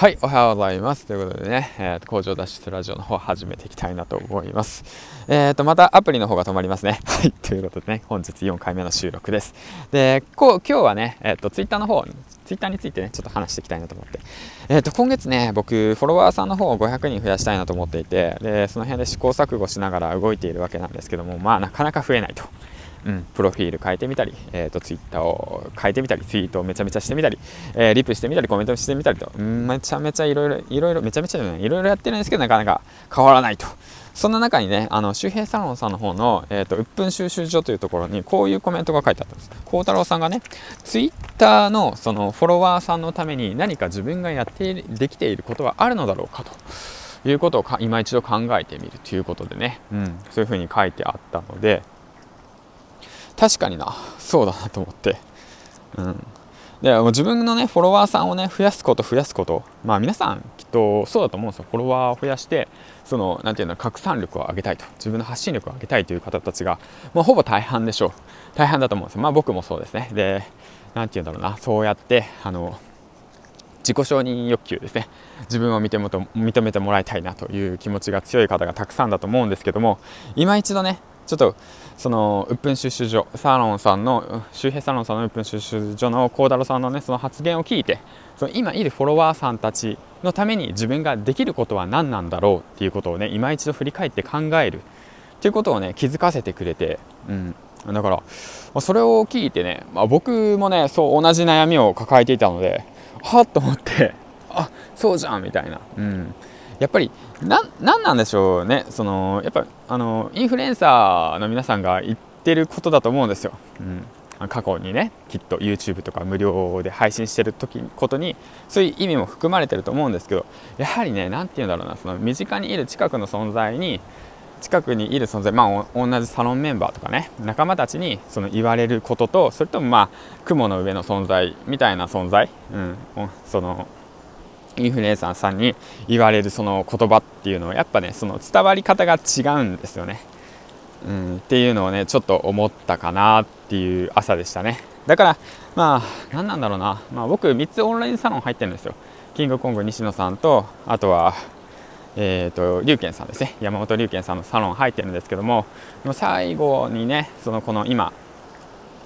はい、おはようございます。ということでね、えー、工場脱出ラジオの方始めていきたいなと思います。えっ、ー、と、またアプリの方が止まりますね。はい、ということでね、本日4回目の収録です。で、こう、今日はね、えっ、ー、と、ツイッターの方、ツイッターについてね、ちょっと話していきたいなと思って。えっ、と、今月ね、僕、フォロワーさんの方を500人増やしたいなと思っていて、で、その辺で試行錯誤しながら動いているわけなんですけども、まあ、なかなか増えないと。うん、プロフィール変えてみたり、えーと、ツイッターを変えてみたりツイートをめちゃめちゃしてみたり、えー、リプしてみたりコメントしてみたりと、うん、めちゃめちゃいろいろいろいろめちゃめちゃいろいろやってるんですけどなかなか変わらないと。そんな中にねあの周平サロンさんの方の、えーと、鬱憤収集所というところにこういうコメントが書いてあったんです。孝太郎さんがねツイッターのそのフォロワーさんのために何か自分がやってできていることはあるのだろうかと。いうことを今一度考えてみるということでね、うん、そういうふうに書いてあったので確かにな。そうだなと思って。うん。でも自分のねフォロワーさんをね増やすこと増やすこと。まあ皆さんきっとそうだと思うんですよ。フォロワーを増やしてその何て言うの拡散力を上げたいと。自分の発信力を上げたいという方たちが、まあ、ほぼ大半でしょう。大半だと思うんですよ。まあ僕もそうですね。で何て言うんだろうな。そうやってあの自己承認欲求ですね。自分を認め認めてもらいたいなという気持ちが強い方がたくさんだと思うんですけども今一度ねちょっとその鬱憤収集所サロンさんの周平サロンさんの鬱憤収集所の幸太郎さんのねその発言を聞いてその今いるフォロワーさんたちのために自分ができることは何なんだろうっていうことをね今一度振り返って考えるっていうことをね気づかせてくれて、うん、だからそれを聞いてね、まあ、僕もねそう同じ悩みを抱えていたのではっと思ってあそうじゃんみたいな、うん、やっぱり何なんでしょうね。そのやっぱあのインフルエンサーの皆さんが言ってることだと思うんですよ、うん、過去にねきっと YouTube とか無料で配信してる時ことにそういう意味も含まれてると思うんですけどやはりね何て言うんだろうな。その身近にいる近くの存在に近くにいる存在、まあ、同じサロンメンバーとかね仲間たちにその言われることとそれともまあ雲の上の存在みたいな存在、うん、そのインフルエンサーさんに言われるその言葉っていうのはやっぱねその伝わり方が違うんですよね、うん、っていうのをねちょっと思ったかなっていう朝でしたね。だからまあ何なんだろうな、まあ、僕3つオンラインサロン入ってるんですよ。キングコング西野さんとあとはえーと、龍賢さんですね。山本龍賢さんのサロン入ってるんですけども最後にねそのこの今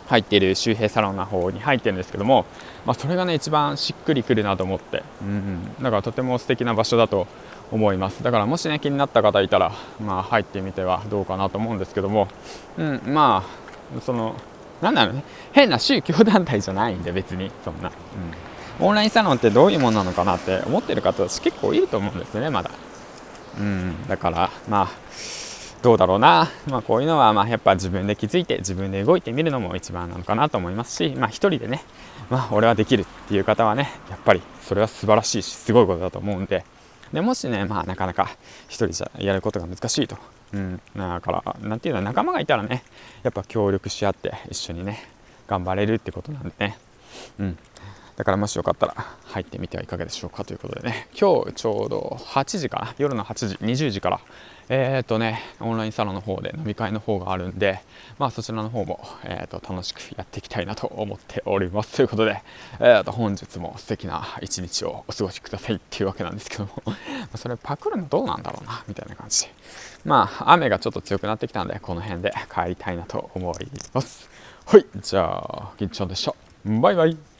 入っている周平サロンの方に入ってるんですけども、まあ、それがね一番しっくりくるなと思って、うん、だからとても素敵な場所だと思います。だからもしね気になった方いたら、まあ、入ってみてはどうかなと思うんですけども、うん、まあそのなんだろうね。変な宗教団体じゃないんで別に。そんな、うん、オンラインサロンってどういうものなのかなって思ってる方たち結構いると思うんですよねまだ、うん、だからまあどうだろうな、まあ、こういうのはまあやっぱ自分で気づいて自分で動いてみるのも一番なのかなと思いますし、まあ、一人でね、まあ、俺はできるっていう方はねやっぱりそれは素晴らしいしすごいことだと思うんで。でもしね、まあ、なかなか一人じゃやることが難しいと、うん、だから何ていうの仲間がいたらねやっぱ協力し合って一緒にね頑張れるってことなんでね、うん、だからもしよかったら入ってみてはいかがでしょうかということでね今日ちょうど8時かな？夜の8時20時からえっ、とね、オンラインサロンの方で飲み会の方があるんで、まあそちらの方も、えーと、楽しくやっていきたいなと思っております。ということで、えーと、本日も素敵な一日をお過ごしくださいっていうわけなんですけども それパクるのどうなんだろうな、みたいな感じ。まあ雨がちょっと強くなってきたんで、この辺で帰りたいなと思います。はい、じゃあ、銀ちゃんでした。バイバイ。